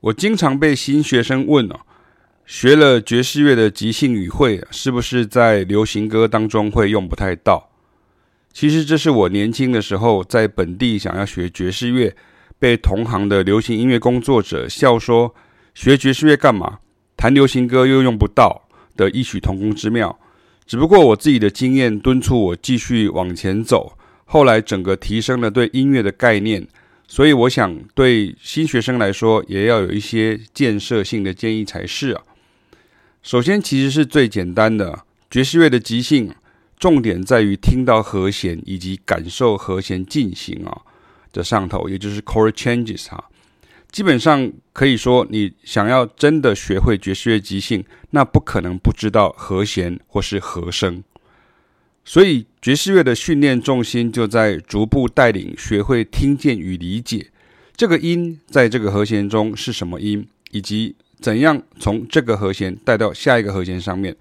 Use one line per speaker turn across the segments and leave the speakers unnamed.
我经常被新学生问哦，学了爵士乐的即兴语汇，是不是在流行歌当中会用不太到？其实这是我年轻的时候在本地想要学爵士乐，被同行的流行音乐工作者笑说，学爵士乐干嘛？弹流行歌又用不到的异曲同工之妙。只不过我自己的经验敦促我继续往前走，后来整个提升了对音乐的概念。所以我想，对新学生来说，也要有一些建设性的建议才是啊。首先，其实是最简单的爵士乐的即兴，重点在于听到和弦以及感受和弦进行啊的上头，也就是 chord changes 哈。基本上可以说，你想要真的学会爵士乐即兴，那不可能不知道和弦或是和声。所以爵士乐的训练重心就在逐步带领学会听见与理解这个音在这个和弦中是什么音，以及怎样从这个和弦带到下一个和弦上面。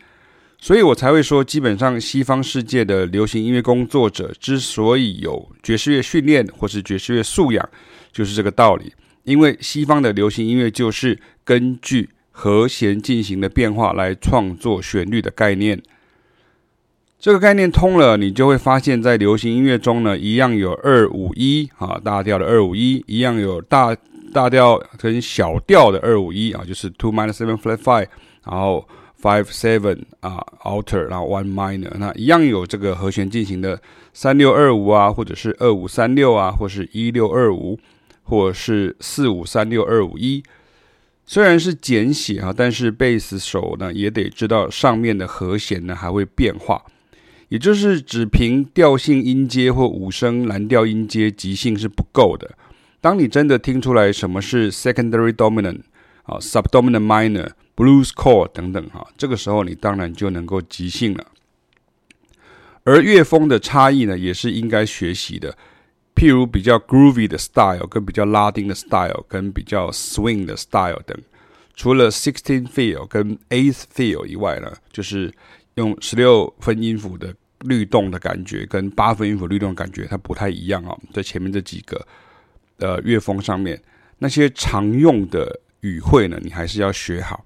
所以我才会说，基本上西方世界的流行音乐工作者之所以有爵士乐训练或是爵士乐素养，就是这个道理。因为西方的流行音乐就是根据和弦进行的变化来创作旋律的概念。这个概念通了，你就会发现，在流行音乐中呢，一样有二五一啊，大调的二五一，一样有大大调跟小调的二五一啊，就是 two minor seven flat five，然后 five seven 啊 alter，然后 one minor，那一样有这个和弦进行的三六二五啊，或者是二五三六啊，或是一六二五，或是四五三六二五一。虽然是简写啊，但是贝斯手呢也得知道上面的和弦呢还会变化。也就是只凭调性音阶或五声蓝调音阶即兴是不够的。当你真的听出来什么是 secondary dominant 啊，subdominant minor、blues chord 等等哈，这个时候你当然就能够即兴了。而乐风的差异呢，也是应该学习的。譬如比较 groovy 的 style 跟比较拉丁的 style 跟比较 swing 的 style 等，除了 sixteen feel 跟 eighth feel 以外呢，就是。用十六分音符的律动的感觉，跟八分音符律动的感觉，它不太一样哦。在前面这几个呃乐风上面，那些常用的语汇呢，你还是要学好。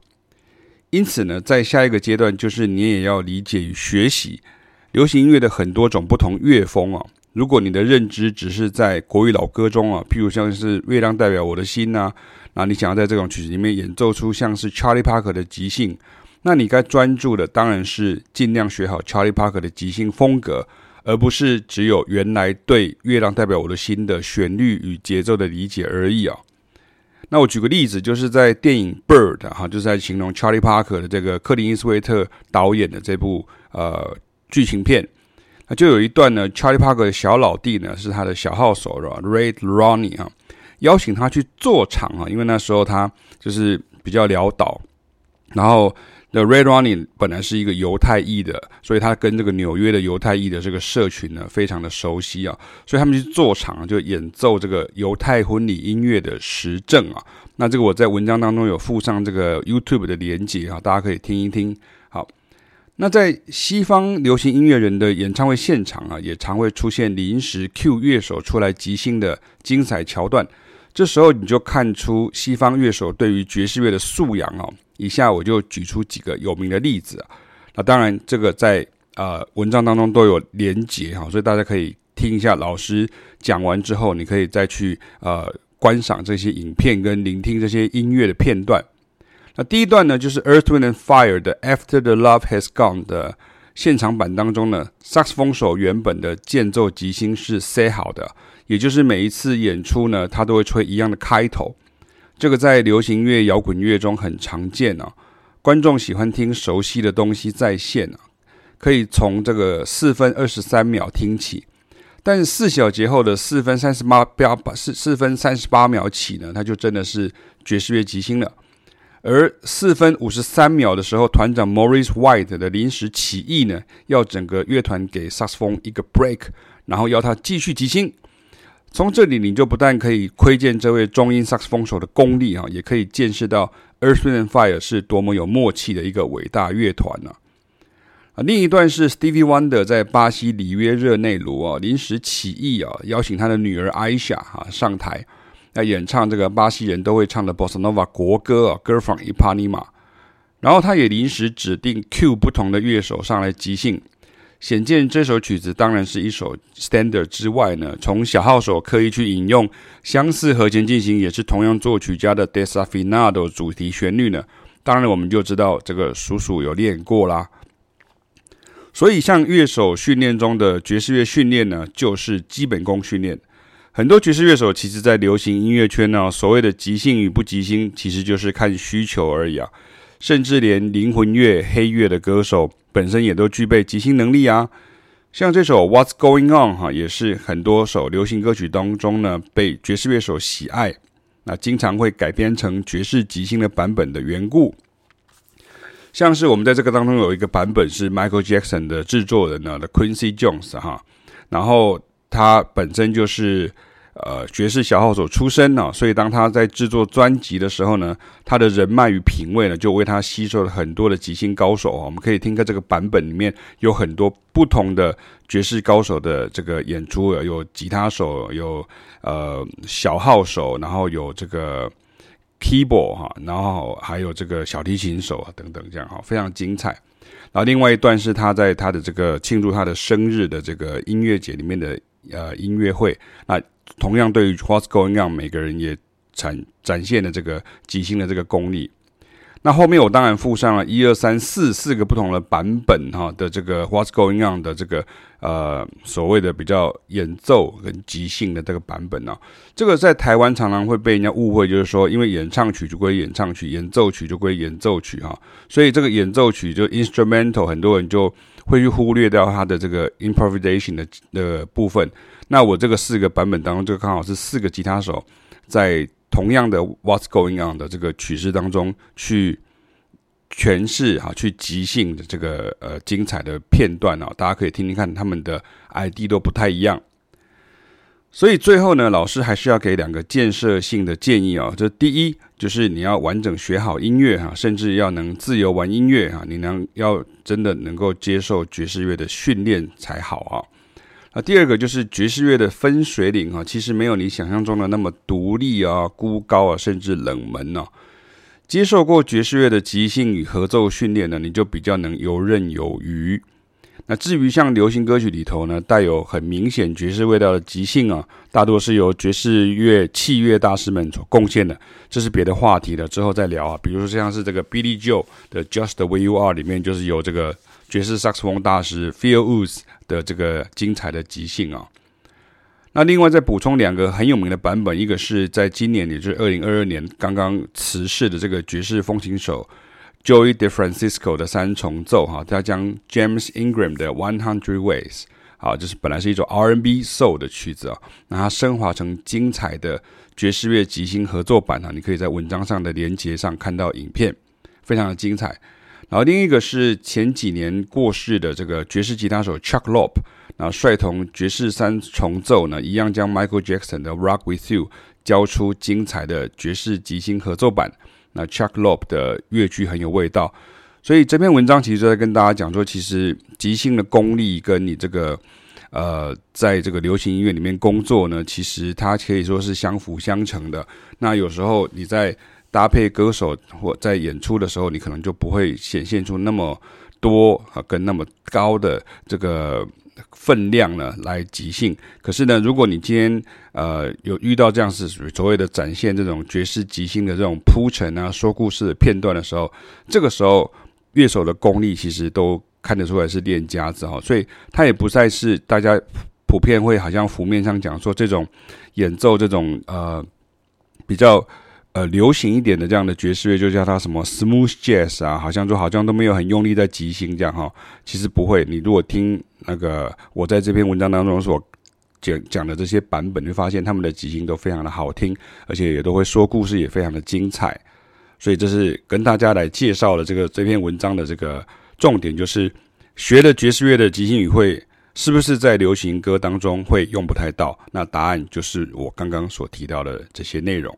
因此呢，在下一个阶段，就是你也要理解与学习流行音乐的很多种不同乐风哦。如果你的认知只是在国语老歌中啊，譬如像是《月亮代表我的心》呐，那你想要在这种曲子里面演奏出像是 Charlie Parker 的即兴。那你该专注的当然是尽量学好 Charlie Parker 的即兴风格，而不是只有原来对《月亮代表我的心》的旋律与节奏的理解而已啊。那我举个例子，就是在电影《Bird》哈，就是在形容 Charlie Parker 的这个克林伊斯威特导演的这部呃剧情片，那就有一段呢，Charlie Parker 的小老弟呢是他的小号手 Ray Ronnie 啊，邀请他去坐场啊，因为那时候他就是比较潦倒，然后。The Ray Ronnie 本来是一个犹太裔的，所以他跟这个纽约的犹太裔的这个社群呢，非常的熟悉啊，所以他们去做场就演奏这个犹太婚礼音乐的实证啊。那这个我在文章当中有附上这个 YouTube 的连接啊，大家可以听一听。好，那在西方流行音乐人的演唱会现场啊，也常会出现临时 cue 乐手出来即兴的精彩桥段，这时候你就看出西方乐手对于爵士乐的素养哦。以下我就举出几个有名的例子啊，那当然这个在呃文章当中都有连结哈，所以大家可以听一下老师讲完之后，你可以再去呃观赏这些影片跟聆听这些音乐的片段。那第一段呢，就是 Earth Wind and Fire 的 After the Love Has Gone 的现场版当中呢，萨克斯风手原本的间奏即兴是 set 好的，也就是每一次演出呢，他都会吹一样的开头。这个在流行乐、摇滚乐中很常见啊，观众喜欢听熟悉的东西再现啊，可以从这个四分二十三秒听起，但是四小节后的四分三十八秒四四分三十八秒起呢，它就真的是爵士乐即兴了。而四分五十三秒的时候，团长 Maurice White 的临时起意呢，要整个乐团给萨克斯风一个 break，然后要他继续即兴。从这里，你就不但可以窥见这位中音萨克斯风手的功力啊，也可以见识到 Earth Wind and Fire 是多么有默契的一个伟大乐团呢。啊，另一段是 Stevie Wonder 在巴西里约热内卢啊临时起意啊，邀请他的女儿 Aisha 啊上台。来演唱这个巴西人都会唱的 Bossa Nova 国歌啊，《Girl from Ipanema》。然后他也临时指定 Q 不同的乐手上来即兴，显见这首曲子当然是一首 standard 之外呢，从小号手刻意去引用相似和弦进行，也是同样作曲家的 Desafinado 主题旋律呢。当然我们就知道这个叔叔有练过啦。所以像乐手训练中的爵士乐训练呢，就是基本功训练。很多爵士乐手其实在流行音乐圈呢，所谓的即兴与不即兴，其实就是看需求而已啊。甚至连灵魂乐、黑乐的歌手本身也都具备即兴能力啊。像这首《What's Going On》哈，也是很多首流行歌曲当中呢被爵士乐手喜爱，那经常会改编成爵士即兴的版本的缘故。像是我们在这个当中有一个版本是 Michael Jackson 的制作人呢的 Quincy Jones 哈，然后他本身就是。呃，爵士小号手出身呢，所以当他在制作专辑的时候呢，他的人脉与品味呢，就为他吸收了很多的即兴高手啊。我们可以听看这个版本里面有很多不同的爵士高手的这个演出，有吉他手，有呃小号手，然后有这个 keyboard 哈，然后还有这个小提琴手啊等等，这样哈，非常精彩。然后另外一段是他在他的这个庆祝他的生日的这个音乐节里面的呃音乐会那。同样，对于 What's Going On，每个人也展展现了这个即兴的这个功力。那后面我当然附上了一二三四四个不同的版本哈的这个 What's Going On 的这个呃所谓的比较演奏跟即兴的这个版本呢。这个在台湾常常会被人家误会，就是说因为演唱曲就归演唱曲，演奏曲就归演奏曲哈。所以这个演奏曲就 instrumental，很多人就会去忽略掉它的这个 improvisation 的的部分。那我这个四个版本当中，就刚好是四个吉他手在同样的 What's Going On 的这个曲式当中去诠释哈，去即兴的这个呃精彩的片段啊，大家可以听听看，他们的 ID 都不太一样。所以最后呢，老师还是要给两个建设性的建议啊，就第一就是你要完整学好音乐哈，甚至要能自由玩音乐哈，你能要真的能够接受爵士乐的训练才好啊。那，第二个就是爵士乐的分水岭啊，其实没有你想象中的那么独立啊、孤高啊，甚至冷门呢、接受过爵士乐的即兴与合奏训练呢，你就比较能游刃有余。那至于像流行歌曲里头呢，带有很明显爵士味道的即兴啊，大多是由爵士乐器乐大师们所贡献的，这是别的话题了，之后再聊啊。比如说像是这个 Billy Joe 的 Just the Way You Are 里面，就是有这个。爵士萨克斯风大师 Phil Woods 的这个精彩的即兴啊，那另外再补充两个很有名的版本，一个是在今年，也就是二零二二年刚刚辞世的这个爵士风琴手 Joey DeFrancisco 的三重奏哈，他将 James Ingram 的 One Hundred Ways 啊，就是本来是一首 R&B Soul 的曲子啊，那它升华成精彩的爵士乐即兴合作版啊，你可以在文章上的连结上看到影片，非常的精彩。然后另一个是前几年过世的这个爵士吉他手 Chuck Loeb，然后率同爵士三重奏呢，一样将 Michael Jackson 的 Rock With You 交出精彩的爵士即兴合奏版。那 Chuck Loeb 的乐句很有味道，所以这篇文章其实就在跟大家讲说，其实即兴的功力跟你这个呃，在这个流行音乐里面工作呢，其实它可以说是相辅相成的。那有时候你在搭配歌手或在演出的时候，你可能就不会显现出那么多啊，跟那么高的这个分量呢来即兴。可是呢，如果你今天呃有遇到这样是所谓的展现这种爵士即兴的这种铺陈啊、说故事的片段的时候，这个时候乐手的功力其实都看得出来是练家子哈。所以他也不再是大家普遍会好像浮面上讲说这种演奏这种呃比较。呃，流行一点的这样的爵士乐就叫它什么 smooth jazz 啊，好像就好像都没有很用力在即兴这样哈。其实不会，你如果听那个我在这篇文章当中所讲讲的这些版本，就发现他们的即兴都非常的好听，而且也都会说故事，也非常的精彩。所以这是跟大家来介绍了这个这篇文章的这个重点，就是学了爵士乐的即兴语汇，是不是在流行歌当中会用不太到？那答案就是我刚刚所提到的这些内容。